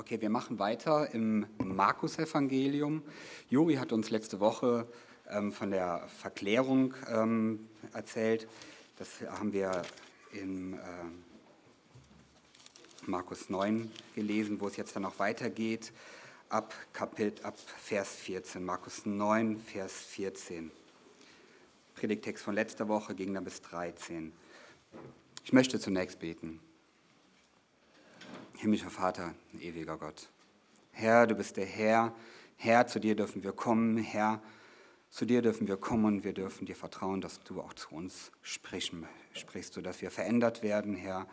Okay, wir machen weiter im Markus-Evangelium. Juri hat uns letzte Woche ähm, von der Verklärung ähm, erzählt. Das haben wir in äh, Markus 9 gelesen, wo es jetzt dann noch weitergeht, ab, Kapitel, ab Vers 14. Markus 9, Vers 14. Predigtext von letzter Woche ging dann bis 13. Ich möchte zunächst beten. Himmlischer Vater, ewiger Gott. Herr, du bist der Herr. Herr, zu dir dürfen wir kommen. Herr, zu dir dürfen wir kommen und wir dürfen dir vertrauen, dass du auch zu uns sprechen, sprichst, sodass wir verändert werden, Herr.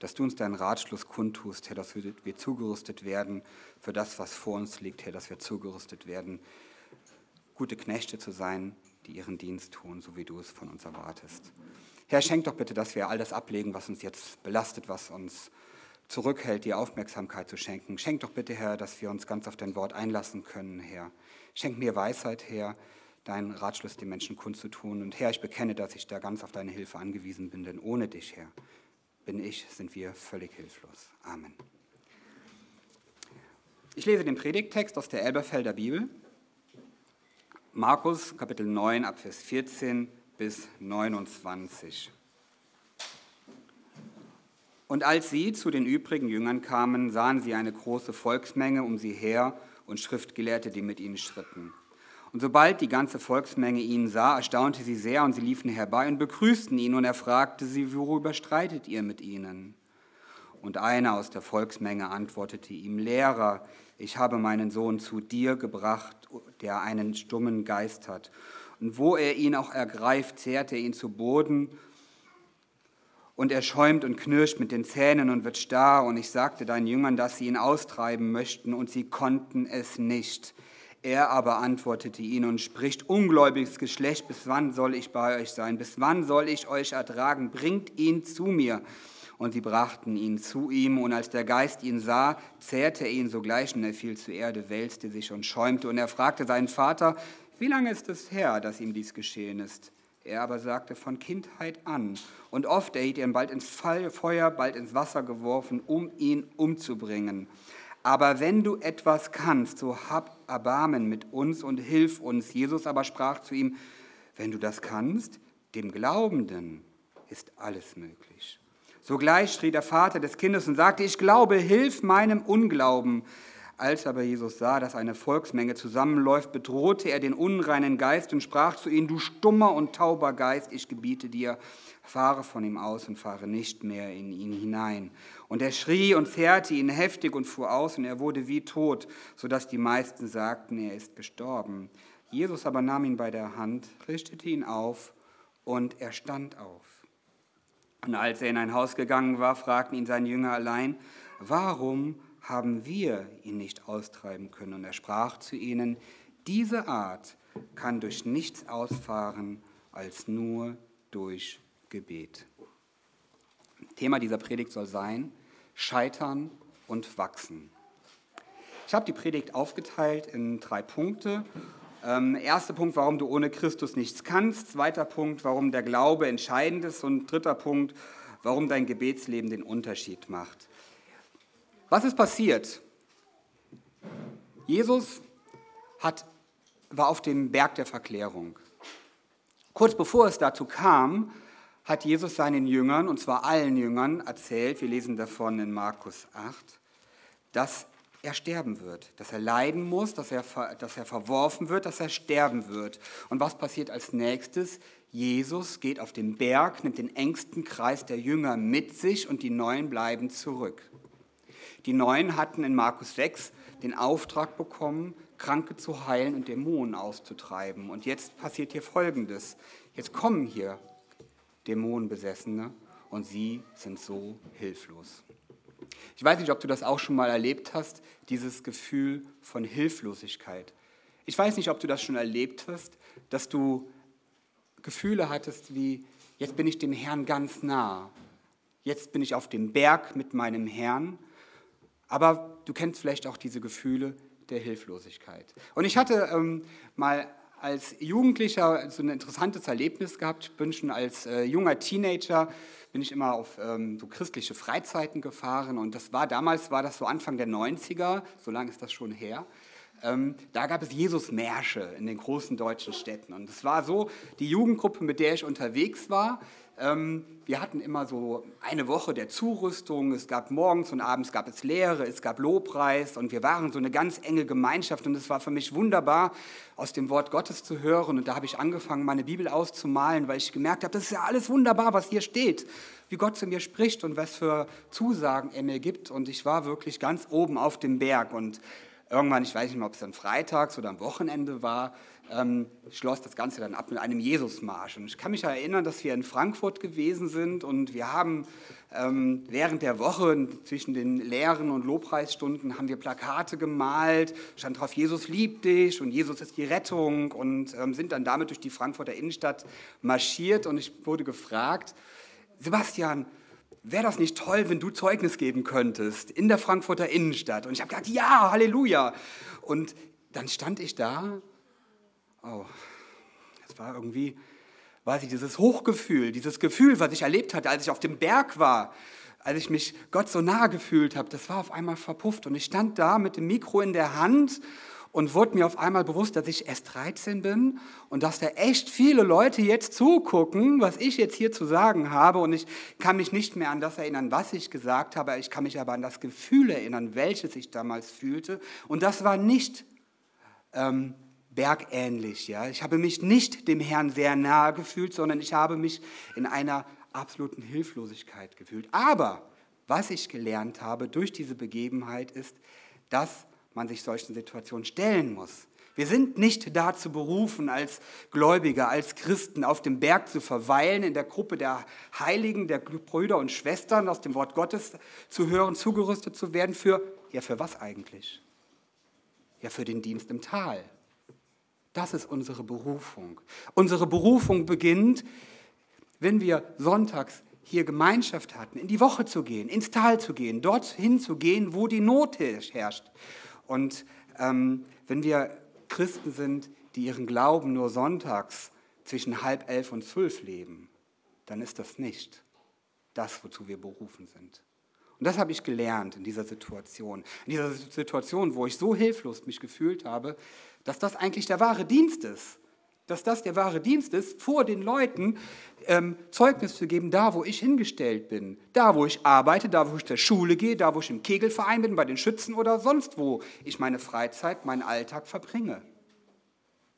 Dass du uns deinen Ratschluss kundtust, Herr, dass wir zugerüstet werden für das, was vor uns liegt, Herr, dass wir zugerüstet werden, gute Knechte zu sein, die ihren Dienst tun, so wie du es von uns erwartest. Herr, schenk doch bitte, dass wir all das ablegen, was uns jetzt belastet, was uns zurückhält, die Aufmerksamkeit zu schenken. Schenk doch bitte, Herr, dass wir uns ganz auf dein Wort einlassen können, Herr. Schenk mir Weisheit, Herr, deinen Ratschluss den Menschen kundzutun. Und Herr, ich bekenne, dass ich da ganz auf deine Hilfe angewiesen bin, denn ohne dich, Herr, bin ich, sind wir völlig hilflos. Amen. Ich lese den Predigttext aus der Elberfelder Bibel. Markus Kapitel 9 ab Vers 14 bis 29. Und als sie zu den übrigen Jüngern kamen, sahen sie eine große Volksmenge um sie her und Schriftgelehrte, die mit ihnen schritten. Und sobald die ganze Volksmenge ihn sah, erstaunte sie sehr und sie liefen herbei und begrüßten ihn und er fragte sie, worüber streitet ihr mit ihnen? Und einer aus der Volksmenge antwortete ihm, Lehrer, ich habe meinen Sohn zu dir gebracht, der einen stummen Geist hat. Und wo er ihn auch ergreift, zehrt er ihn zu Boden und er schäumt und knirscht mit den Zähnen und wird starr. Und ich sagte deinen Jüngern, dass sie ihn austreiben möchten, und sie konnten es nicht. Er aber antwortete ihnen und spricht, ungläubiges Geschlecht, bis wann soll ich bei euch sein? Bis wann soll ich euch ertragen? Bringt ihn zu mir. Und sie brachten ihn zu ihm, und als der Geist ihn sah, zehrte er ihn sogleich, und er fiel zur Erde, wälzte sich und schäumte. Und er fragte seinen Vater, wie lange ist es her, dass ihm dies geschehen ist? Er aber sagte von Kindheit an. Und oft erhielt er ihn bald ins Feuer, bald ins Wasser geworfen, um ihn umzubringen. Aber wenn du etwas kannst, so hab Erbarmen mit uns und hilf uns. Jesus aber sprach zu ihm, wenn du das kannst, dem Glaubenden ist alles möglich. Sogleich schrie der Vater des Kindes und sagte, ich glaube, hilf meinem Unglauben. Als aber Jesus sah, dass eine Volksmenge zusammenläuft, bedrohte er den unreinen Geist und sprach zu ihm, du stummer und tauber Geist, ich gebiete dir, fahre von ihm aus und fahre nicht mehr in ihn hinein. Und er schrie und zerrte ihn heftig und fuhr aus, und er wurde wie tot, sodass die meisten sagten, er ist gestorben. Jesus aber nahm ihn bei der Hand, richtete ihn auf, und er stand auf. Und als er in ein Haus gegangen war, fragten ihn seine Jünger allein, warum haben wir ihn nicht austreiben können. Und er sprach zu ihnen, diese Art kann durch nichts ausfahren als nur durch Gebet. Thema dieser Predigt soll sein, Scheitern und Wachsen. Ich habe die Predigt aufgeteilt in drei Punkte. Ähm, erster Punkt, warum du ohne Christus nichts kannst. Zweiter Punkt, warum der Glaube entscheidend ist. Und dritter Punkt, warum dein Gebetsleben den Unterschied macht. Was ist passiert? Jesus hat, war auf dem Berg der Verklärung. Kurz bevor es dazu kam, hat Jesus seinen Jüngern, und zwar allen Jüngern, erzählt, wir lesen davon in Markus 8, dass er sterben wird, dass er leiden muss, dass er, dass er verworfen wird, dass er sterben wird. Und was passiert als nächstes? Jesus geht auf den Berg, nimmt den engsten Kreis der Jünger mit sich und die Neuen bleiben zurück. Die Neuen hatten in Markus 6 den Auftrag bekommen, Kranke zu heilen und Dämonen auszutreiben. Und jetzt passiert hier Folgendes. Jetzt kommen hier Dämonenbesessene und sie sind so hilflos. Ich weiß nicht, ob du das auch schon mal erlebt hast, dieses Gefühl von Hilflosigkeit. Ich weiß nicht, ob du das schon erlebt hast, dass du Gefühle hattest wie, jetzt bin ich dem Herrn ganz nah, jetzt bin ich auf dem Berg mit meinem Herrn aber du kennst vielleicht auch diese Gefühle der Hilflosigkeit. Und ich hatte ähm, mal als Jugendlicher so ein interessantes Erlebnis gehabt. Bin schon als äh, junger Teenager bin ich immer auf ähm, so christliche Freizeiten gefahren und das war damals war das so Anfang der 90er, so lange ist das schon her. Ähm, da gab es Jesus-Märsche in den großen deutschen Städten und es war so die Jugendgruppe, mit der ich unterwegs war. Ähm, wir hatten immer so eine Woche der Zurüstung. Es gab morgens und abends gab es Lehre, es gab Lobpreis und wir waren so eine ganz enge Gemeinschaft und es war für mich wunderbar, aus dem Wort Gottes zu hören. Und da habe ich angefangen, meine Bibel auszumalen, weil ich gemerkt habe, das ist ja alles wunderbar, was hier steht, wie Gott zu mir spricht und was für Zusagen er mir gibt. Und ich war wirklich ganz oben auf dem Berg und irgendwann, ich weiß nicht mehr, ob es dann freitags oder am Wochenende war, ähm, schloss das Ganze dann ab mit einem Jesusmarsch. Und ich kann mich erinnern, dass wir in Frankfurt gewesen sind und wir haben ähm, während der Woche zwischen den Lehren und Lobpreisstunden haben wir Plakate gemalt, stand drauf, Jesus liebt dich und Jesus ist die Rettung und ähm, sind dann damit durch die Frankfurter Innenstadt marschiert und ich wurde gefragt, Sebastian, wäre das nicht toll, wenn du Zeugnis geben könntest in der Frankfurter Innenstadt? Und ich habe gesagt, ja, Halleluja. Und dann stand ich da oh, das war irgendwie, weiß ich, dieses Hochgefühl, dieses Gefühl, was ich erlebt hatte, als ich auf dem Berg war, als ich mich Gott so nahe gefühlt habe, das war auf einmal verpufft. Und ich stand da mit dem Mikro in der Hand und wurde mir auf einmal bewusst, dass ich erst 13 bin und dass da echt viele Leute jetzt zugucken, was ich jetzt hier zu sagen habe. Und ich kann mich nicht mehr an das erinnern, was ich gesagt habe, ich kann mich aber an das Gefühl erinnern, welches ich damals fühlte. Und das war nicht ähm, bergähnlich. Ja? Ich habe mich nicht dem Herrn sehr nahe gefühlt, sondern ich habe mich in einer absoluten Hilflosigkeit gefühlt. Aber was ich gelernt habe durch diese Begebenheit ist, dass man sich solchen Situationen stellen muss. Wir sind nicht dazu berufen, als Gläubige, als Christen auf dem Berg zu verweilen, in der Gruppe der Heiligen, der Brüder und Schwestern aus dem Wort Gottes zu hören, zugerüstet zu werden für, ja, für was eigentlich? Ja, für den Dienst im Tal. Das ist unsere Berufung. Unsere Berufung beginnt, wenn wir sonntags hier Gemeinschaft hatten, in die Woche zu gehen, ins Tal zu gehen, dorthin zu gehen, wo die Not herrscht. Und ähm, wenn wir Christen sind, die ihren Glauben nur sonntags zwischen halb elf und zwölf leben, dann ist das nicht das, wozu wir berufen sind. Und das habe ich gelernt in dieser Situation. In dieser Situation, wo ich so hilflos mich gefühlt habe, dass das eigentlich der wahre Dienst ist. Dass das der wahre Dienst ist, vor den Leuten ähm, Zeugnis zu geben, da wo ich hingestellt bin, da wo ich arbeite, da wo ich zur Schule gehe, da wo ich im Kegelverein bin, bei den Schützen oder sonst wo ich meine Freizeit, meinen Alltag verbringe.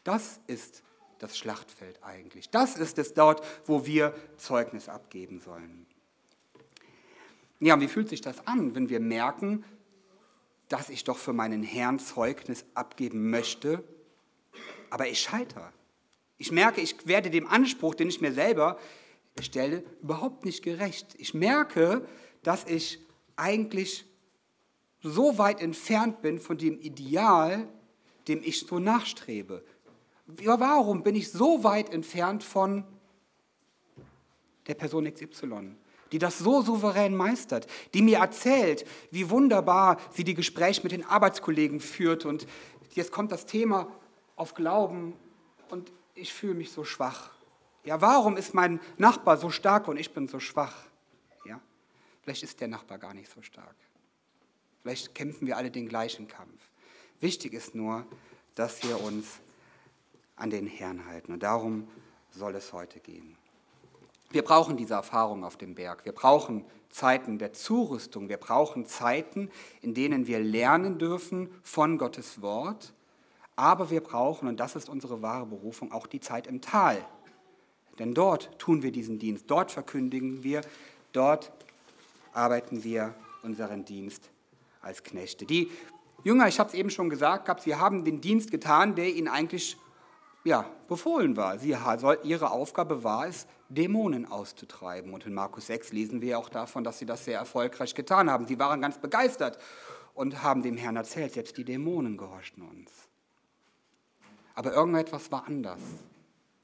Das ist das Schlachtfeld eigentlich. Das ist es dort, wo wir Zeugnis abgeben sollen. Ja, wie fühlt sich das an, wenn wir merken, dass ich doch für meinen Herrn Zeugnis abgeben möchte, aber ich scheitere. Ich merke, ich werde dem Anspruch, den ich mir selber stelle, überhaupt nicht gerecht. Ich merke, dass ich eigentlich so weit entfernt bin von dem Ideal, dem ich so nachstrebe. Warum bin ich so weit entfernt von der Person XY? Die das so souverän meistert, die mir erzählt, wie wunderbar sie die Gespräche mit den Arbeitskollegen führt. Und jetzt kommt das Thema auf Glauben und ich fühle mich so schwach. Ja, warum ist mein Nachbar so stark und ich bin so schwach? Ja, vielleicht ist der Nachbar gar nicht so stark. Vielleicht kämpfen wir alle den gleichen Kampf. Wichtig ist nur, dass wir uns an den Herrn halten. Und darum soll es heute gehen. Wir brauchen diese Erfahrung auf dem Berg. Wir brauchen Zeiten der Zurüstung. Wir brauchen Zeiten, in denen wir lernen dürfen von Gottes Wort. Aber wir brauchen, und das ist unsere wahre Berufung, auch die Zeit im Tal. Denn dort tun wir diesen Dienst, dort verkündigen wir, dort arbeiten wir unseren Dienst als Knechte. Die Jünger, ich habe es eben schon gesagt, sie haben den Dienst getan, der ihnen eigentlich ja, befohlen war. Sie, ihre Aufgabe war es, Dämonen auszutreiben. Und in Markus 6 lesen wir auch davon, dass sie das sehr erfolgreich getan haben. Sie waren ganz begeistert und haben dem Herrn erzählt, selbst die Dämonen gehorchten uns. Aber irgendetwas war anders.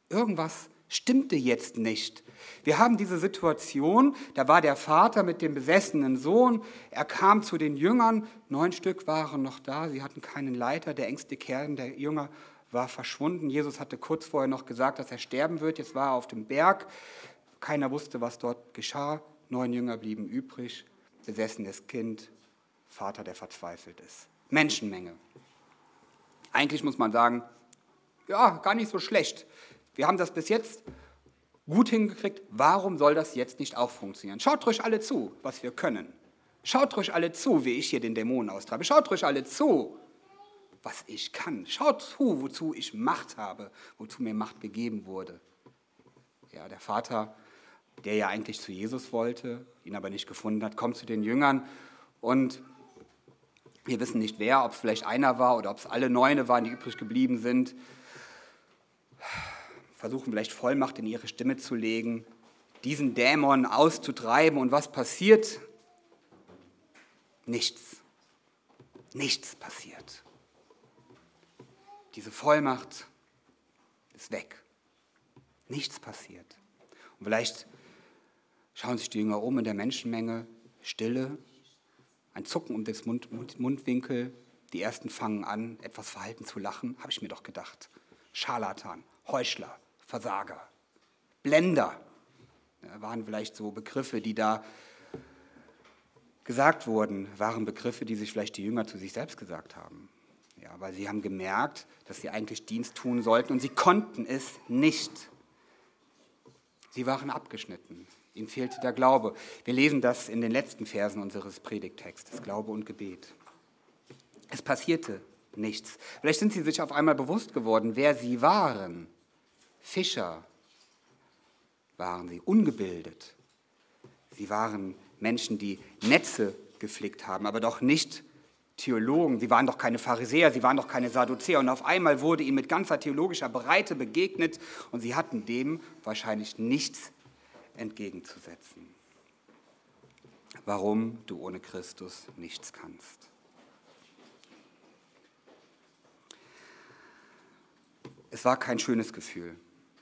Irgendwas stimmte jetzt nicht. Wir haben diese Situation, da war der Vater mit dem besessenen Sohn, er kam zu den Jüngern, neun Stück waren noch da, sie hatten keinen Leiter, der engste Kern der Jünger war verschwunden. Jesus hatte kurz vorher noch gesagt, dass er sterben wird. Jetzt war er auf dem Berg. Keiner wusste, was dort geschah. Neun Jünger blieben übrig. Besessenes Kind, Vater, der verzweifelt ist. Menschenmenge. Eigentlich muss man sagen, ja, gar nicht so schlecht. Wir haben das bis jetzt gut hingekriegt. Warum soll das jetzt nicht auch funktionieren? Schaut ruhig alle zu, was wir können. Schaut ruhig alle zu, wie ich hier den Dämonen austreibe. Schaut ruhig alle zu, was ich kann. Schaut zu, wozu ich Macht habe, wozu mir Macht gegeben wurde. Ja, der Vater, der ja eigentlich zu Jesus wollte, ihn aber nicht gefunden hat, kommt zu den Jüngern und wir wissen nicht wer, ob es vielleicht einer war oder ob es alle Neune waren, die übrig geblieben sind. Versuchen vielleicht Vollmacht in ihre Stimme zu legen, diesen Dämon auszutreiben. Und was passiert? Nichts. Nichts passiert. Diese Vollmacht ist weg. Nichts passiert. Und vielleicht schauen sich die Jünger um in der Menschenmenge, Stille, ein Zucken um Mund, Mund, Mundwinkel. Die ersten fangen an, etwas verhalten zu lachen, habe ich mir doch gedacht. Scharlatan, Heuchler, Versager, Blender ja, waren vielleicht so Begriffe, die da gesagt wurden, waren Begriffe, die sich vielleicht die Jünger zu sich selbst gesagt haben. Ja, weil sie haben gemerkt, dass sie eigentlich Dienst tun sollten und sie konnten es nicht. Sie waren abgeschnitten. Ihnen fehlte der Glaube. Wir lesen das in den letzten Versen unseres Predigtextes, Glaube und Gebet. Es passierte nichts. Vielleicht sind sie sich auf einmal bewusst geworden, wer sie waren. Fischer waren sie, ungebildet. Sie waren Menschen, die Netze geflickt haben, aber doch nicht Theologen. Sie waren doch keine Pharisäer, sie waren doch keine Sadduzäer. Und auf einmal wurde ihnen mit ganzer theologischer Breite begegnet und sie hatten dem wahrscheinlich nichts entgegenzusetzen. Warum du ohne Christus nichts kannst. Es war kein schönes Gefühl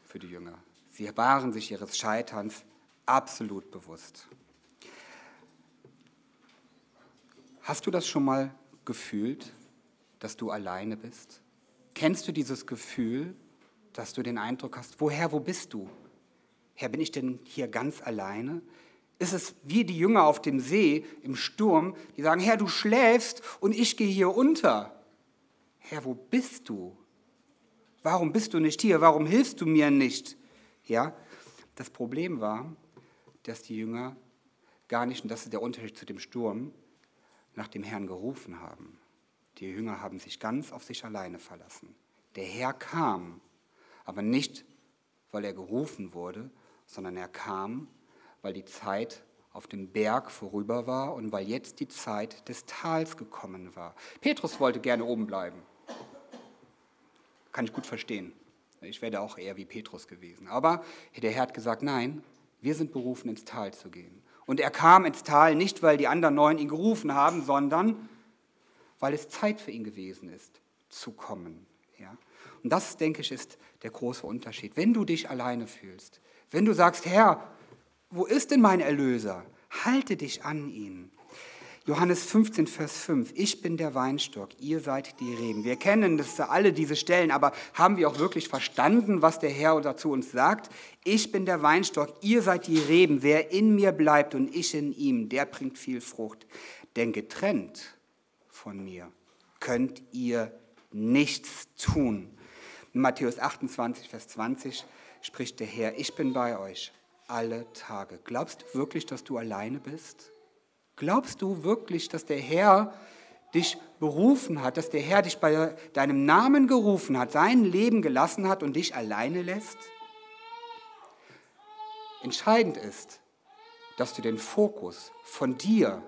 für die Jünger. Sie waren sich ihres Scheiterns absolut bewusst. Hast du das schon mal gefühlt, dass du alleine bist? Kennst du dieses Gefühl, dass du den Eindruck hast, woher, wo bist du? Herr, bin ich denn hier ganz alleine? Ist es wie die Jünger auf dem See im Sturm, die sagen, Herr, du schläfst und ich gehe hier unter. Herr, wo bist du? Warum bist du nicht hier? Warum hilfst du mir nicht? Ja, das Problem war, dass die Jünger gar nicht, und das ist der Unterschied zu dem Sturm, nach dem Herrn gerufen haben. Die Jünger haben sich ganz auf sich alleine verlassen. Der Herr kam, aber nicht, weil er gerufen wurde, sondern er kam, weil die Zeit auf dem Berg vorüber war und weil jetzt die Zeit des Tals gekommen war. Petrus wollte gerne oben bleiben. Kann ich gut verstehen. Ich wäre auch eher wie Petrus gewesen. Aber der Herr hat gesagt, nein, wir sind berufen, ins Tal zu gehen. Und er kam ins Tal nicht, weil die anderen neun ihn gerufen haben, sondern weil es Zeit für ihn gewesen ist, zu kommen. Ja? Und das, denke ich, ist der große Unterschied. Wenn du dich alleine fühlst, wenn du sagst, Herr, wo ist denn mein Erlöser? Halte dich an ihn. Johannes 15, Vers 5. Ich bin der Weinstock, ihr seid die Reben. Wir kennen das alle diese Stellen, aber haben wir auch wirklich verstanden, was der Herr dazu uns sagt? Ich bin der Weinstock, ihr seid die Reben. Wer in mir bleibt und ich in ihm, der bringt viel Frucht. Denn getrennt von mir könnt ihr nichts tun. In Matthäus 28, Vers 20 spricht der Herr, ich bin bei euch alle Tage. Glaubst du wirklich, dass du alleine bist? Glaubst du wirklich, dass der Herr dich berufen hat, dass der Herr dich bei deinem Namen gerufen hat, sein Leben gelassen hat und dich alleine lässt? Entscheidend ist, dass du den Fokus von dir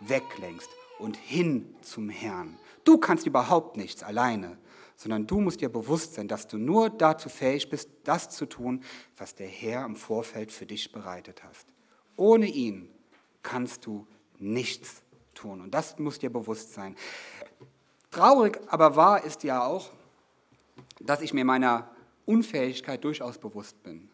weglenkst und hin zum Herrn. Du kannst überhaupt nichts alleine sondern du musst dir bewusst sein, dass du nur dazu fähig bist, das zu tun, was der Herr im Vorfeld für dich bereitet hast. Ohne ihn kannst du nichts tun und das muss dir bewusst sein. Traurig, aber wahr ist ja auch, dass ich mir meiner Unfähigkeit durchaus bewusst bin.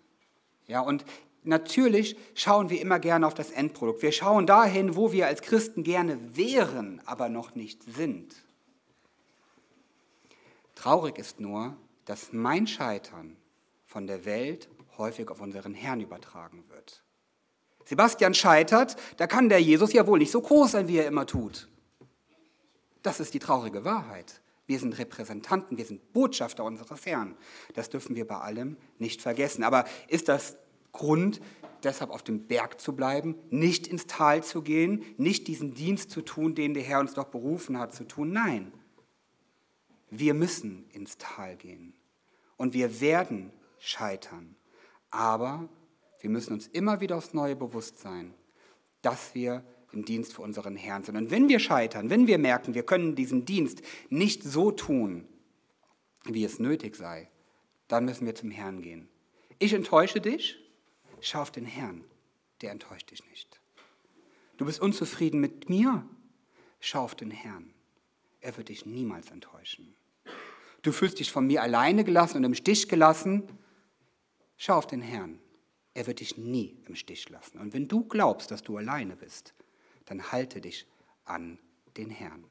Ja, und natürlich schauen wir immer gerne auf das Endprodukt. Wir schauen dahin, wo wir als Christen gerne wären, aber noch nicht sind. Traurig ist nur, dass mein Scheitern von der Welt häufig auf unseren Herrn übertragen wird. Sebastian scheitert, da kann der Jesus ja wohl nicht so groß sein, wie er immer tut. Das ist die traurige Wahrheit. Wir sind Repräsentanten, wir sind Botschafter unseres Herrn. Das dürfen wir bei allem nicht vergessen. Aber ist das Grund, deshalb auf dem Berg zu bleiben, nicht ins Tal zu gehen, nicht diesen Dienst zu tun, den der Herr uns doch berufen hat zu tun? Nein. Wir müssen ins Tal gehen und wir werden scheitern. Aber wir müssen uns immer wieder aufs Neue bewusst sein, dass wir im Dienst für unseren Herrn sind. Und wenn wir scheitern, wenn wir merken, wir können diesen Dienst nicht so tun, wie es nötig sei, dann müssen wir zum Herrn gehen. Ich enttäusche dich, schau auf den Herrn, der enttäuscht dich nicht. Du bist unzufrieden mit mir, schau auf den Herrn, er wird dich niemals enttäuschen. Du fühlst dich von mir alleine gelassen und im Stich gelassen, schau auf den Herrn, er wird dich nie im Stich lassen. Und wenn du glaubst, dass du alleine bist, dann halte dich an den Herrn.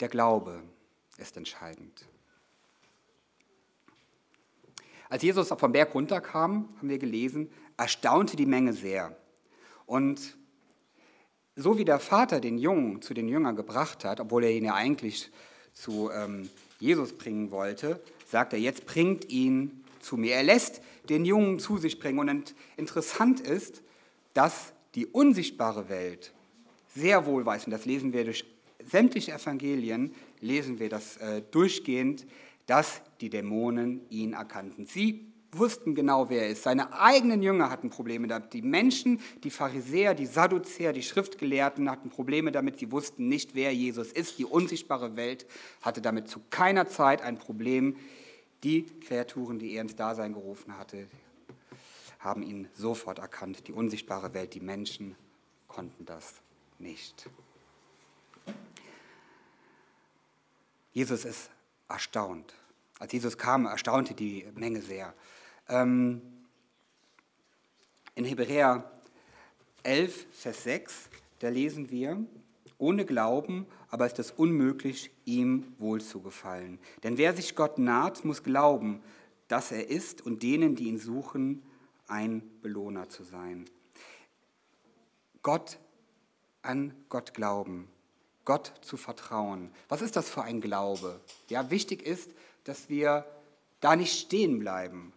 Der Glaube ist entscheidend. Als Jesus vom Berg runterkam, haben wir gelesen, erstaunte die Menge sehr. Und so wie der Vater den Jungen zu den Jüngern gebracht hat, obwohl er ihn ja eigentlich zu ähm, Jesus bringen wollte, sagt er, jetzt bringt ihn zu mir. Er lässt den Jungen zu sich bringen. Und interessant ist, dass die unsichtbare Welt sehr wohl weiß, und das lesen wir durch sämtliche Evangelien, lesen wir das äh, durchgehend, dass die Dämonen ihn erkannten. Sie wussten genau, wer er ist. Seine eigenen Jünger hatten Probleme damit. Die Menschen, die Pharisäer, die Sadduzäer, die Schriftgelehrten hatten Probleme damit. Sie wussten nicht, wer Jesus ist. Die unsichtbare Welt hatte damit zu keiner Zeit ein Problem. Die Kreaturen, die er ins Dasein gerufen hatte, haben ihn sofort erkannt. Die unsichtbare Welt, die Menschen konnten das nicht. Jesus ist erstaunt. Als Jesus kam, erstaunte die Menge sehr. Ähm, in Hebräer 11, Vers 6, da lesen wir, ohne Glauben aber ist es unmöglich, ihm wohl zu gefallen. Denn wer sich Gott naht, muss glauben, dass er ist und denen, die ihn suchen, ein Belohner zu sein. Gott an Gott glauben, Gott zu vertrauen. Was ist das für ein Glaube? Ja, wichtig ist, dass wir da nicht stehen bleiben.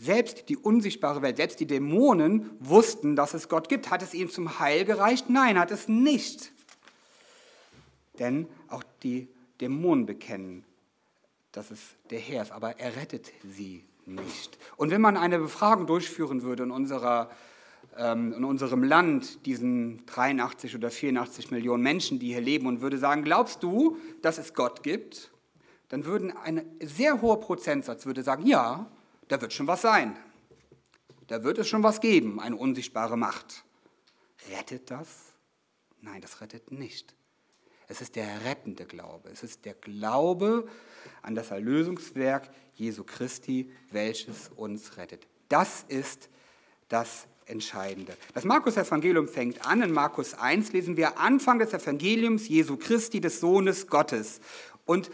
Selbst die unsichtbare Welt, selbst die Dämonen wussten, dass es Gott gibt. Hat es ihnen zum Heil gereicht? Nein, hat es nicht denn auch die Dämonen bekennen, dass es der Herr ist, aber er rettet sie nicht. Und wenn man eine Befragung durchführen würde in, unserer, ähm, in unserem Land, diesen 83 oder 84 Millionen Menschen, die hier leben, und würde sagen, glaubst du, dass es Gott gibt? Dann würden ein sehr hoher Prozentsatz würde sagen, ja, da wird schon was sein. Da wird es schon was geben, eine unsichtbare Macht. Rettet das? Nein, das rettet nicht. Es ist der rettende Glaube. Es ist der Glaube an das Erlösungswerk Jesu Christi, welches uns rettet. Das ist das Entscheidende. Das Markus-Evangelium fängt an. In Markus 1 lesen wir Anfang des Evangeliums Jesu Christi, des Sohnes Gottes. Und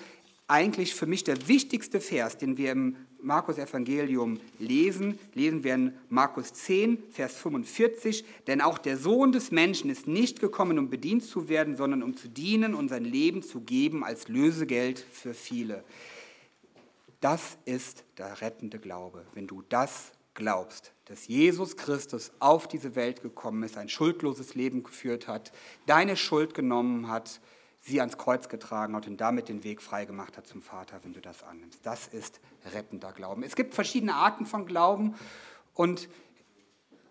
eigentlich für mich der wichtigste Vers, den wir im Markus Evangelium lesen, lesen wir in Markus 10, Vers 45, denn auch der Sohn des Menschen ist nicht gekommen, um bedient zu werden, sondern um zu dienen und sein Leben zu geben als Lösegeld für viele. Das ist der rettende Glaube, wenn du das glaubst, dass Jesus Christus auf diese Welt gekommen ist, ein schuldloses Leben geführt hat, deine Schuld genommen hat, sie ans Kreuz getragen hat und damit den Weg freigemacht hat zum Vater, wenn du das annimmst. Das ist rettender Glauben. Es gibt verschiedene Arten von Glauben und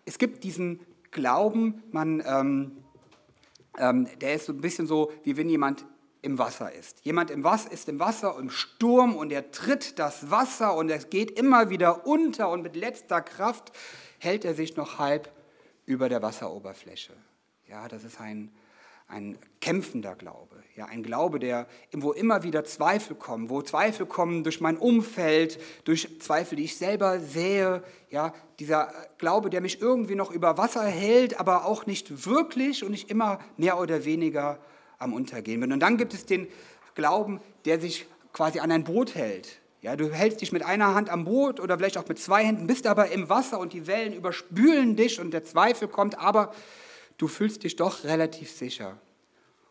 es gibt diesen Glauben, man, ähm, ähm, der ist so ein bisschen so, wie wenn jemand im Wasser ist. Jemand im Wasser ist im Wasser im Sturm und er tritt das Wasser und es geht immer wieder unter und mit letzter Kraft hält er sich noch halb über der Wasseroberfläche. Ja, das ist ein, ein kämpfender Glaube, ja, ein Glaube, der, wo immer wieder Zweifel kommen, wo Zweifel kommen durch mein Umfeld, durch Zweifel, die ich selber sehe, ja, dieser Glaube, der mich irgendwie noch über Wasser hält, aber auch nicht wirklich und ich immer mehr oder weniger am Untergehen bin. Und dann gibt es den Glauben, der sich quasi an ein Boot hält. Ja, du hältst dich mit einer Hand am Boot oder vielleicht auch mit zwei Händen, bist aber im Wasser und die Wellen überspülen dich und der Zweifel kommt, aber du fühlst dich doch relativ sicher.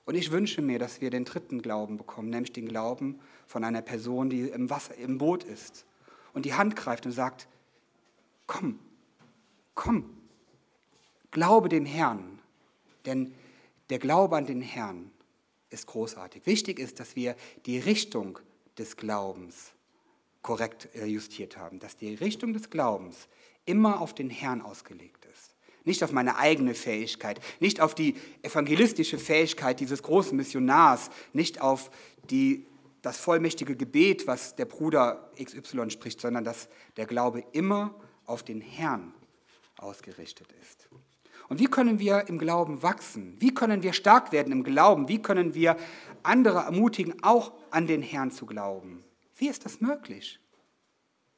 Und ich wünsche mir, dass wir den dritten Glauben bekommen, nämlich den Glauben von einer Person, die im Wasser, im Boot ist und die Hand greift und sagt, komm, komm, glaube dem Herrn, denn der Glaube an den Herrn ist großartig. Wichtig ist, dass wir die Richtung des Glaubens korrekt äh, justiert haben, dass die Richtung des Glaubens immer auf den Herrn ausgelegt. Nicht auf meine eigene Fähigkeit, nicht auf die evangelistische Fähigkeit dieses großen Missionars, nicht auf die, das vollmächtige Gebet, was der Bruder XY spricht, sondern dass der Glaube immer auf den Herrn ausgerichtet ist. Und wie können wir im Glauben wachsen? Wie können wir stark werden im Glauben? Wie können wir andere ermutigen, auch an den Herrn zu glauben? Wie ist das möglich?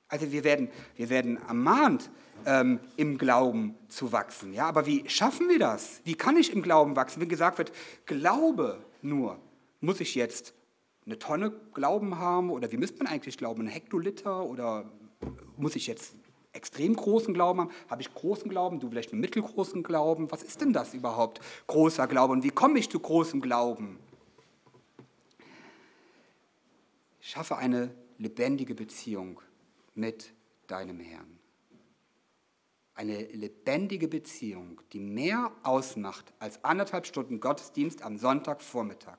Also wir werden, wir werden ermahnt, ähm, im Glauben zu wachsen. Ja? Aber wie schaffen wir das? Wie kann ich im Glauben wachsen? Wenn gesagt wird, glaube nur, muss ich jetzt eine Tonne Glauben haben oder wie müsste man eigentlich glauben, ein Hektoliter oder muss ich jetzt extrem großen Glauben haben? Habe ich großen Glauben? Du vielleicht einen mittelgroßen Glauben? Was ist denn das überhaupt, großer Glaube? Und wie komme ich zu großem Glauben? Ich schaffe eine lebendige Beziehung mit deinem Herrn. Eine lebendige Beziehung, die mehr ausmacht als anderthalb Stunden Gottesdienst am Sonntagvormittag.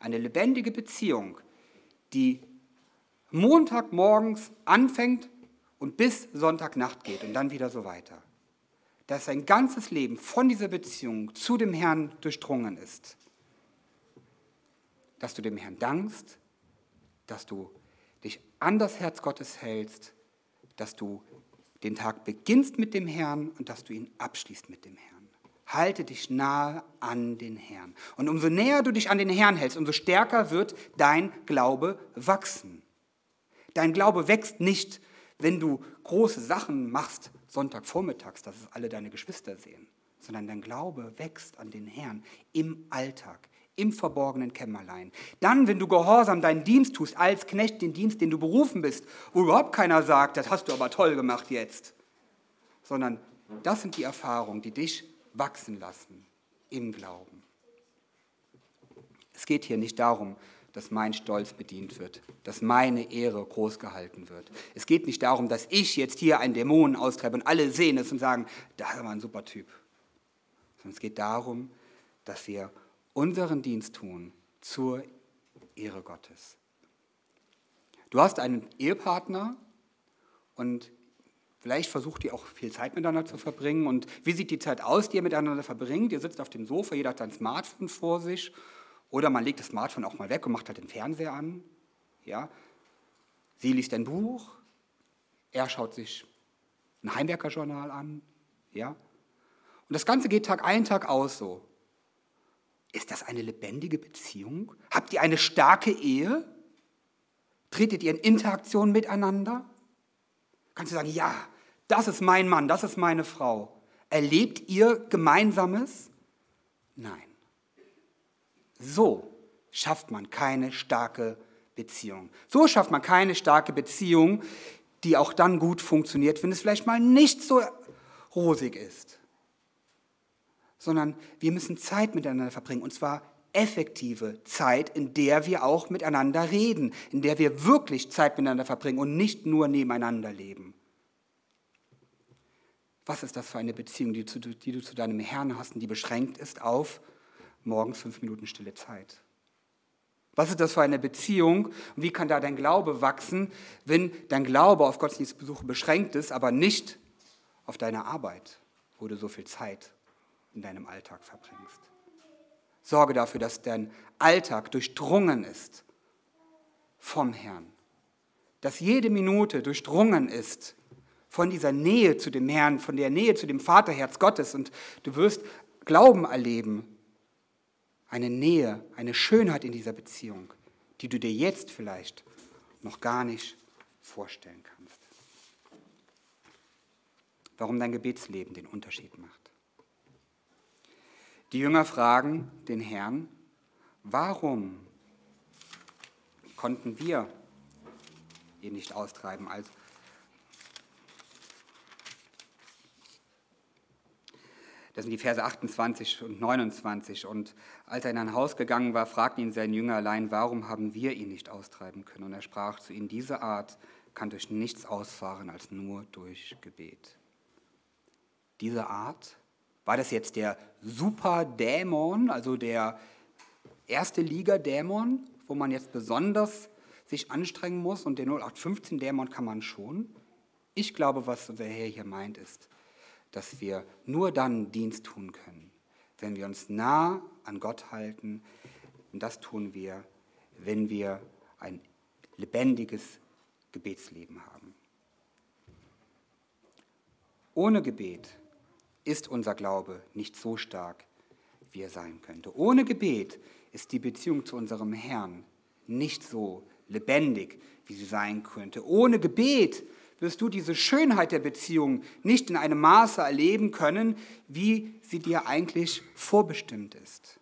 Eine lebendige Beziehung, die Montagmorgens anfängt und bis Sonntagnacht geht und dann wieder so weiter. Dass sein ganzes Leben von dieser Beziehung zu dem Herrn durchdrungen ist. Dass du dem Herrn dankst, dass du an das Herz Gottes hältst, dass du den Tag beginnst mit dem Herrn und dass du ihn abschließt mit dem Herrn. Halte dich nahe an den Herrn. Und umso näher du dich an den Herrn hältst, umso stärker wird dein Glaube wachsen. Dein Glaube wächst nicht wenn du große Sachen machst, Sonntagvormittags, dass es alle deine Geschwister sehen, sondern dein Glaube wächst an den Herrn im Alltag, im verborgenen Kämmerlein. Dann, wenn du gehorsam deinen Dienst tust, als Knecht den Dienst, den du berufen bist, wo überhaupt keiner sagt, das hast du aber toll gemacht jetzt, sondern das sind die Erfahrungen, die dich wachsen lassen im Glauben. Es geht hier nicht darum, dass mein Stolz bedient wird, dass meine Ehre groß gehalten wird. Es geht nicht darum, dass ich jetzt hier einen Dämonen austreibe und alle sehen es und sagen, da ist aber ein super Typ. Sondern es geht darum, dass wir unseren Dienst tun zur Ehre Gottes. Du hast einen Ehepartner und vielleicht versucht ihr auch viel Zeit miteinander zu verbringen. Und wie sieht die Zeit aus, die ihr miteinander verbringt? Ihr sitzt auf dem Sofa, jeder hat sein Smartphone vor sich oder man legt das Smartphone auch mal weg und macht halt den Fernseher an. Ja. Sie liest ein Buch, er schaut sich ein Heimwerkerjournal an. Ja. Und das Ganze geht Tag ein, Tag aus so. Ist das eine lebendige Beziehung? Habt ihr eine starke Ehe? Tretet ihr in Interaktion miteinander? Kannst du sagen, ja, das ist mein Mann, das ist meine Frau. Erlebt ihr Gemeinsames? Nein. So schafft man keine starke Beziehung. So schafft man keine starke Beziehung, die auch dann gut funktioniert, wenn es vielleicht mal nicht so rosig ist. Sondern wir müssen Zeit miteinander verbringen, und zwar effektive Zeit, in der wir auch miteinander reden, in der wir wirklich Zeit miteinander verbringen und nicht nur nebeneinander leben. Was ist das für eine Beziehung, die, du zu deinem Herrn hast und die beschränkt ist auf morgens fünf Minuten stille Zeit. Was ist das für eine Beziehung und wie kann da dein Glaube wachsen, wenn dein Glaube auf Gottesdienstbesuche beschränkt ist, aber nicht auf deine Arbeit, wo du so viel Zeit in deinem Alltag verbringst? Sorge dafür, dass dein Alltag durchdrungen ist vom Herrn, dass jede Minute durchdrungen ist von dieser Nähe zu dem Herrn, von der Nähe zu dem Vaterherz Gottes und du wirst Glauben erleben, eine Nähe, eine Schönheit in dieser Beziehung, die du dir jetzt vielleicht noch gar nicht vorstellen kannst. Warum dein Gebetsleben den Unterschied macht. Die Jünger fragen den Herrn, Warum konnten wir ihn nicht austreiben? Also, Das sind die Verse 28 und 29. Und als er in ein Haus gegangen war, fragten ihn sein Jünger allein, warum haben wir ihn nicht austreiben können? Und er sprach zu ihnen, diese Art kann durch nichts ausfahren als nur durch Gebet. Diese Art, war das jetzt der Superdämon, also der erste Liga-Dämon, wo man jetzt besonders sich anstrengen muss und den 0815-Dämon kann man schon? Ich glaube, was unser Herr hier meint, ist, dass wir nur dann Dienst tun können, wenn wir uns nah an Gott halten. Und das tun wir, wenn wir ein lebendiges Gebetsleben haben. Ohne Gebet ist unser Glaube nicht so stark, wie er sein könnte. Ohne Gebet ist die Beziehung zu unserem Herrn nicht so lebendig, wie sie sein könnte. Ohne Gebet wirst du diese Schönheit der Beziehung nicht in einem Maße erleben können, wie sie dir eigentlich vorbestimmt ist.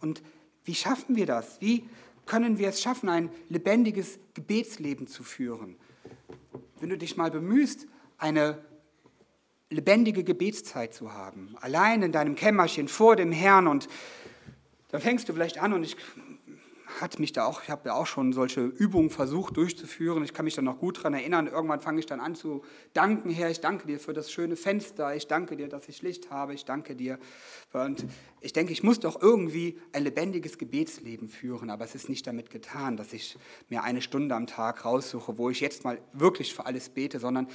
Und wie schaffen wir das? Wie können wir es schaffen, ein lebendiges Gebetsleben zu führen? Wenn du dich mal bemühst, eine lebendige Gebetszeit zu haben, allein in deinem Kämmerchen vor dem Herrn und dann fängst du vielleicht an und ich hat mich da auch, ich habe ja auch schon solche Übungen versucht durchzuführen. Ich kann mich da noch gut daran erinnern. Irgendwann fange ich dann an zu danken, Herr, ich danke dir für das schöne Fenster, ich danke dir, dass ich Licht habe, ich danke dir. Und ich denke, ich muss doch irgendwie ein lebendiges Gebetsleben führen, aber es ist nicht damit getan, dass ich mir eine Stunde am Tag raussuche, wo ich jetzt mal wirklich für alles bete, sondern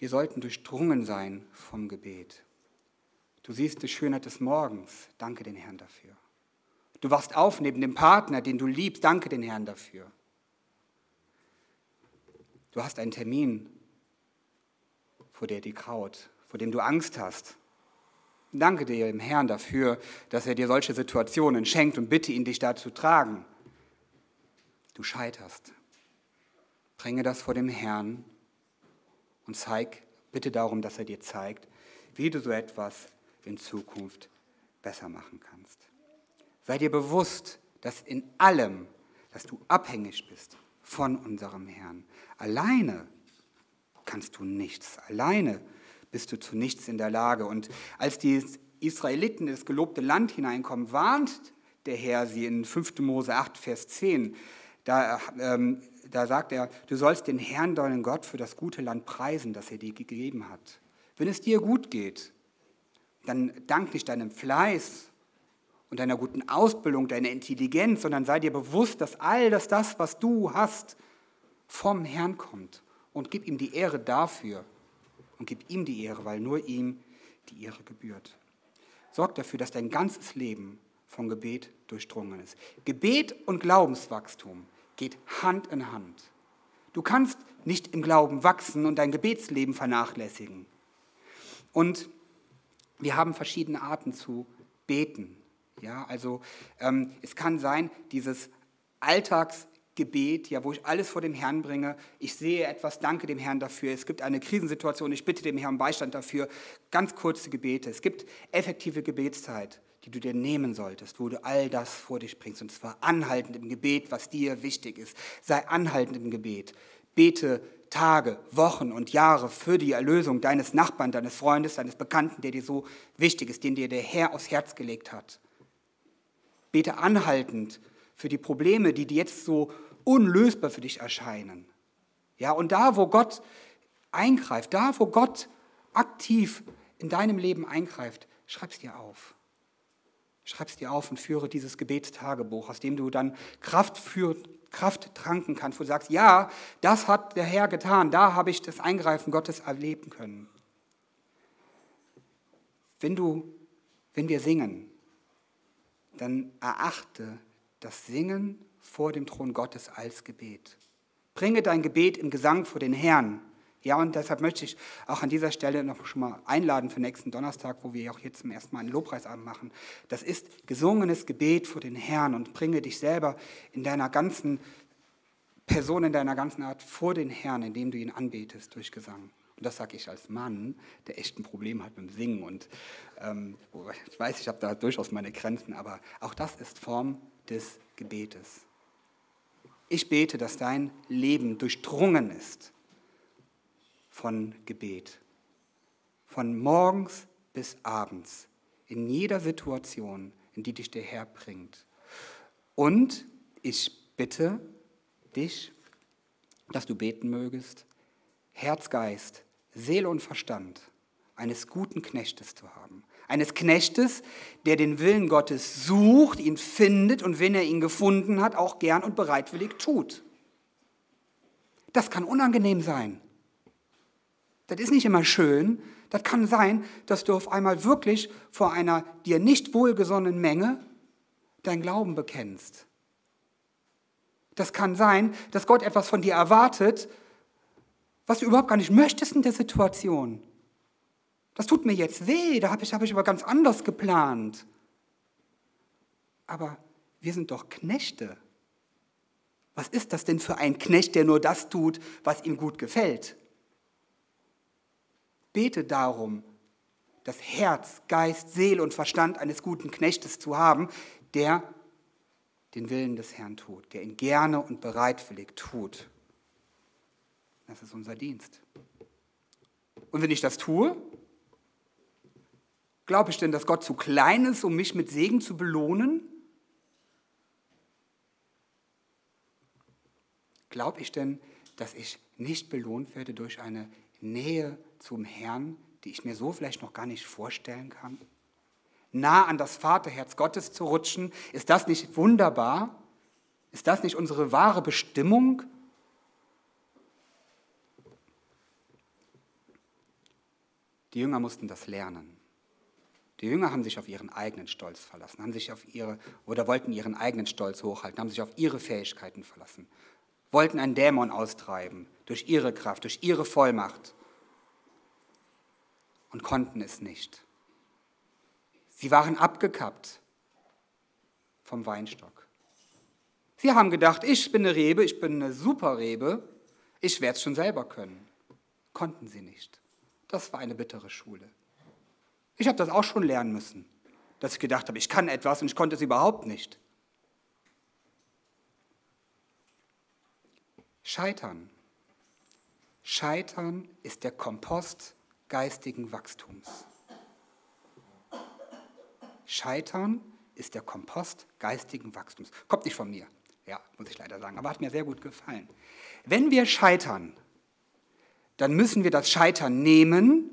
wir sollten durchdrungen sein vom Gebet. Du siehst die Schönheit des Morgens. Danke den Herrn dafür. Du wachst auf neben dem Partner, den du liebst. Danke den Herrn dafür. Du hast einen Termin, vor der die kraut, vor dem du Angst hast. Danke dir dem Herrn dafür, dass er dir solche Situationen schenkt und bitte ihn, dich da zu tragen. Du scheiterst. Bringe das vor dem Herrn und zeig, bitte darum, dass er dir zeigt, wie du so etwas in Zukunft besser machen kannst. Sei dir bewusst, dass in allem, dass du abhängig bist von unserem Herrn. Alleine kannst du nichts. Alleine bist du zu nichts in der Lage. Und als die Israeliten in das gelobte Land hineinkommen, warnt der Herr sie in 5. Mose 8, Vers 10. Da, ähm, da sagt er, du sollst den Herrn, deinen Gott, für das gute Land preisen, das er dir gegeben hat. Wenn es dir gut geht, dann dank nicht deinem Fleiß und deiner guten Ausbildung, deiner Intelligenz, sondern sei dir bewusst, dass all das, das, was du hast, vom Herrn kommt. Und gib ihm die Ehre dafür. Und gib ihm die Ehre, weil nur ihm die Ehre gebührt. Sorg dafür, dass dein ganzes Leben vom Gebet durchdrungen ist. Gebet und Glaubenswachstum geht Hand in Hand. Du kannst nicht im Glauben wachsen und dein Gebetsleben vernachlässigen. Und wir haben verschiedene Arten zu beten. Ja, also ähm, es kann sein, dieses Alltagsgebet, ja, wo ich alles vor dem Herrn bringe, ich sehe etwas, danke dem Herrn dafür, es gibt eine Krisensituation, ich bitte dem Herrn Beistand dafür, ganz kurze Gebete. Es gibt effektive Gebetszeit, die du dir nehmen solltest, wo du all das vor dich bringst, und zwar anhaltend im Gebet, was dir wichtig ist. Sei anhaltend im Gebet. Bete Tage, Wochen und Jahre für die Erlösung deines Nachbarn, deines Freundes, deines Bekannten, der dir so wichtig ist, den dir der Herr aufs Herz gelegt hat. Bete anhaltend für die Probleme, die dir jetzt so unlösbar für dich erscheinen. Ja, und da, wo Gott eingreift, da, wo Gott aktiv in deinem Leben eingreift, schreib es dir auf. Schreib es dir auf und führe dieses Gebetstagebuch, aus dem du dann Kraft, für, Kraft tranken kannst, wo du sagst, ja, das hat der Herr getan, da habe ich das Eingreifen Gottes erleben können. Wenn, du, wenn wir singen, dann erachte das Singen vor dem Thron Gottes als Gebet. Bringe dein Gebet im Gesang vor den Herrn. Ja, und deshalb möchte ich auch an dieser Stelle noch schon mal einladen für nächsten Donnerstag, wo wir auch jetzt zum ersten Mal einen Lobpreisabend machen. Das ist gesungenes Gebet vor den Herrn und bringe dich selber in deiner ganzen Person, in deiner ganzen Art vor den Herrn, indem du ihn anbetest durch Gesang. Und das sage ich als Mann, der echt ein Problem hat mit dem Singen. Und ähm, ich weiß, ich habe da durchaus meine Grenzen, aber auch das ist Form des Gebetes. Ich bete, dass dein Leben durchdrungen ist von Gebet. Von morgens bis abends, in jeder Situation, in die dich der Herr bringt. Und ich bitte dich, dass du beten mögest, Herz, Geist, Seele und Verstand eines guten Knechtes zu haben. Eines Knechtes, der den Willen Gottes sucht, ihn findet und wenn er ihn gefunden hat, auch gern und bereitwillig tut. Das kann unangenehm sein. Das ist nicht immer schön. Das kann sein, dass du auf einmal wirklich vor einer dir nicht wohlgesonnenen Menge dein Glauben bekennst. Das kann sein, dass Gott etwas von dir erwartet, was du überhaupt gar nicht möchtest in der Situation. Das tut mir jetzt weh, da habe ich, hab ich aber ganz anders geplant. Aber wir sind doch Knechte. Was ist das denn für ein Knecht, der nur das tut, was ihm gut gefällt? Bete darum, das Herz, Geist, Seele und Verstand eines guten Knechtes zu haben, der den Willen des Herrn tut, der ihn gerne und bereitwillig tut. Das ist unser Dienst. Und wenn ich das tue, glaube ich denn, dass Gott zu klein ist, um mich mit Segen zu belohnen? Glaube ich denn, dass ich nicht belohnt werde durch eine Nähe zum Herrn, die ich mir so vielleicht noch gar nicht vorstellen kann? nah an das Vaterherz Gottes zu rutschen. Ist das nicht wunderbar? Ist das nicht unsere wahre Bestimmung? Die Jünger mussten das lernen. Die Jünger haben sich auf ihren eigenen Stolz verlassen, haben sich auf ihre oder wollten ihren eigenen Stolz hochhalten, haben sich auf ihre Fähigkeiten verlassen, wollten einen Dämon austreiben durch ihre Kraft, durch ihre Vollmacht und konnten es nicht. Sie waren abgekappt vom Weinstock. Sie haben gedacht, ich bin eine Rebe, ich bin eine super Rebe, ich werde es schon selber können. Konnten sie nicht. Das war eine bittere Schule. Ich habe das auch schon lernen müssen, dass ich gedacht habe, ich kann etwas und ich konnte es überhaupt nicht. Scheitern. Scheitern ist der Kompost geistigen Wachstums. Scheitern ist der Kompost geistigen Wachstums. Kommt nicht von mir, ja, muss ich leider sagen, aber hat mir sehr gut gefallen. Wenn wir scheitern, dann müssen wir das Scheitern nehmen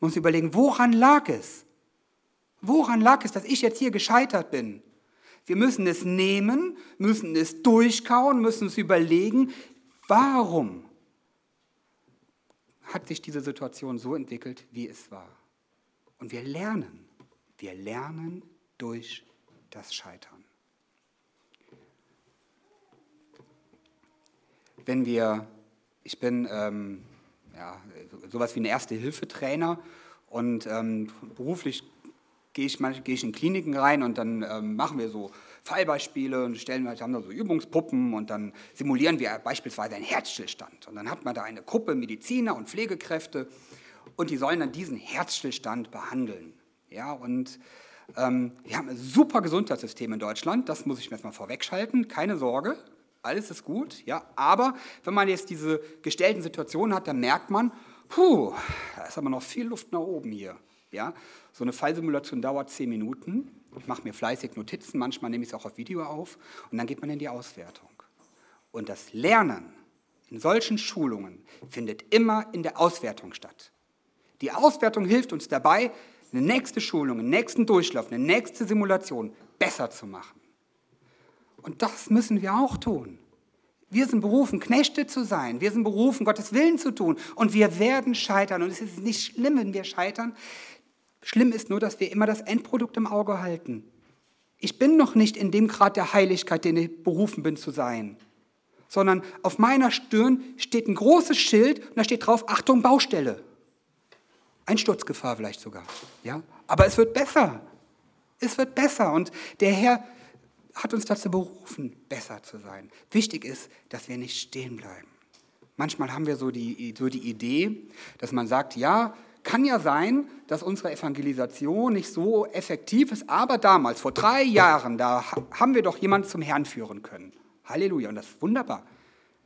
und uns überlegen, woran lag es? Woran lag es, dass ich jetzt hier gescheitert bin? Wir müssen es nehmen, müssen es durchkauen, müssen uns überlegen, warum hat sich diese Situation so entwickelt, wie es war. Und wir lernen. Wir lernen durch das Scheitern. Wenn wir, ich bin ähm, ja, sowas wie ein Erste-Hilfe-Trainer und ähm, beruflich gehe ich, gehe ich in Kliniken rein und dann ähm, machen wir so Fallbeispiele und stellen wir, haben da so Übungspuppen und dann simulieren wir beispielsweise einen Herzstillstand. Und dann hat man da eine Gruppe Mediziner und Pflegekräfte und die sollen dann diesen Herzstillstand behandeln. Ja, und ähm, wir haben ein super Gesundheitssystem in Deutschland, das muss ich mir jetzt mal vorwegschalten, keine Sorge, alles ist gut, ja, aber wenn man jetzt diese gestellten Situationen hat, dann merkt man, puh, da ist aber noch viel Luft nach oben hier. Ja, so eine Fallsimulation dauert zehn Minuten. Ich mache mir fleißig Notizen, manchmal nehme ich es auch auf Video auf und dann geht man in die Auswertung. Und das Lernen in solchen Schulungen findet immer in der Auswertung statt. Die Auswertung hilft uns dabei, eine nächste Schulung, einen nächsten Durchlauf, eine nächste Simulation besser zu machen. Und das müssen wir auch tun. Wir sind berufen, Knechte zu sein. Wir sind berufen, Gottes Willen zu tun. Und wir werden scheitern. Und es ist nicht schlimm, wenn wir scheitern. Schlimm ist nur, dass wir immer das Endprodukt im Auge halten. Ich bin noch nicht in dem Grad der Heiligkeit, den ich berufen bin zu sein. Sondern auf meiner Stirn steht ein großes Schild und da steht drauf, Achtung, Baustelle. Einsturzgefahr vielleicht sogar. Ja? Aber es wird besser. Es wird besser. Und der Herr hat uns dazu berufen, besser zu sein. Wichtig ist, dass wir nicht stehen bleiben. Manchmal haben wir so die, so die Idee, dass man sagt, ja, kann ja sein, dass unsere Evangelisation nicht so effektiv ist, aber damals, vor drei Jahren, da haben wir doch jemanden zum Herrn führen können. Halleluja, und das ist wunderbar.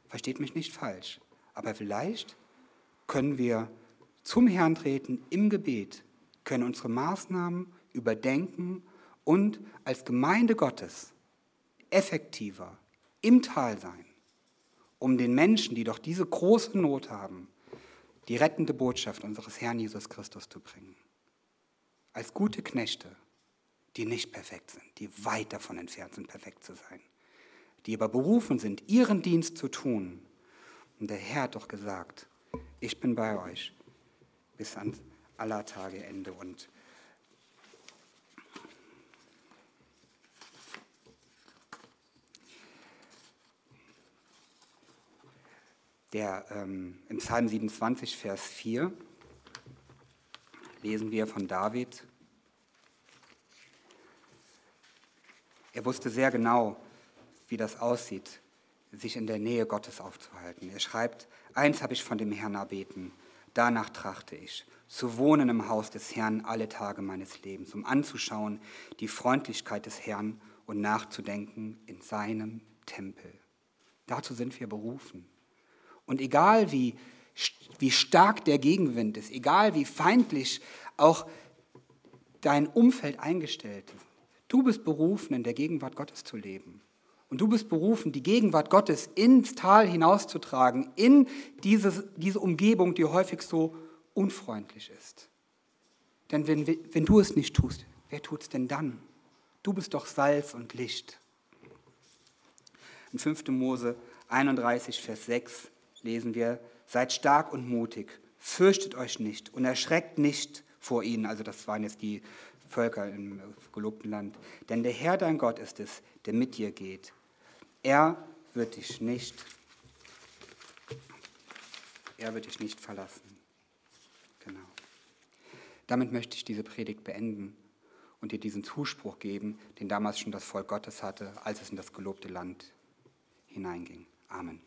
Versteht mich nicht falsch. Aber vielleicht können wir zum Herrn treten im Gebet, können unsere Maßnahmen überdenken und als Gemeinde Gottes effektiver im Tal sein, um den Menschen, die doch diese große Not haben, die rettende Botschaft unseres Herrn Jesus Christus zu bringen. Als gute Knechte, die nicht perfekt sind, die weit davon entfernt sind, perfekt zu sein, die aber berufen sind, ihren Dienst zu tun. Und der Herr hat doch gesagt, ich bin bei euch bis an aller Tage Ende. Und Der, ähm, Im Psalm 27, Vers 4 lesen wir von David. Er wusste sehr genau, wie das aussieht, sich in der Nähe Gottes aufzuhalten. Er schreibt, eins habe ich von dem Herrn erbeten, danach trachte ich, zu wohnen im Haus des Herrn alle Tage meines Lebens, um anzuschauen die Freundlichkeit des Herrn und nachzudenken in seinem Tempel. Dazu sind wir berufen. Und egal wie, wie stark der Gegenwind ist, egal wie feindlich auch dein Umfeld eingestellt ist, du bist berufen, in der Gegenwart Gottes zu leben. Und du bist berufen, die Gegenwart Gottes ins Tal hinauszutragen, in dieses, diese Umgebung, die häufig so unfreundlich ist. Denn wenn, wenn du es nicht tust, wer tut es denn dann? Du bist doch Salz und Licht. In 5. Mose 31, Vers 6 lesen wir, seid stark und mutig, fürchtet euch nicht und erschreckt nicht vor ihnen. Also das waren jetzt die Völker im gelobten Land. Denn der Herr dein Gott ist es, der mit dir geht. Er wird dich nicht, er wird dich nicht verlassen. Genau. Damit möchte ich diese Predigt beenden und dir diesen Zuspruch geben, den damals schon das Volk Gottes hatte, als es in das gelobte Land hineinging. Amen.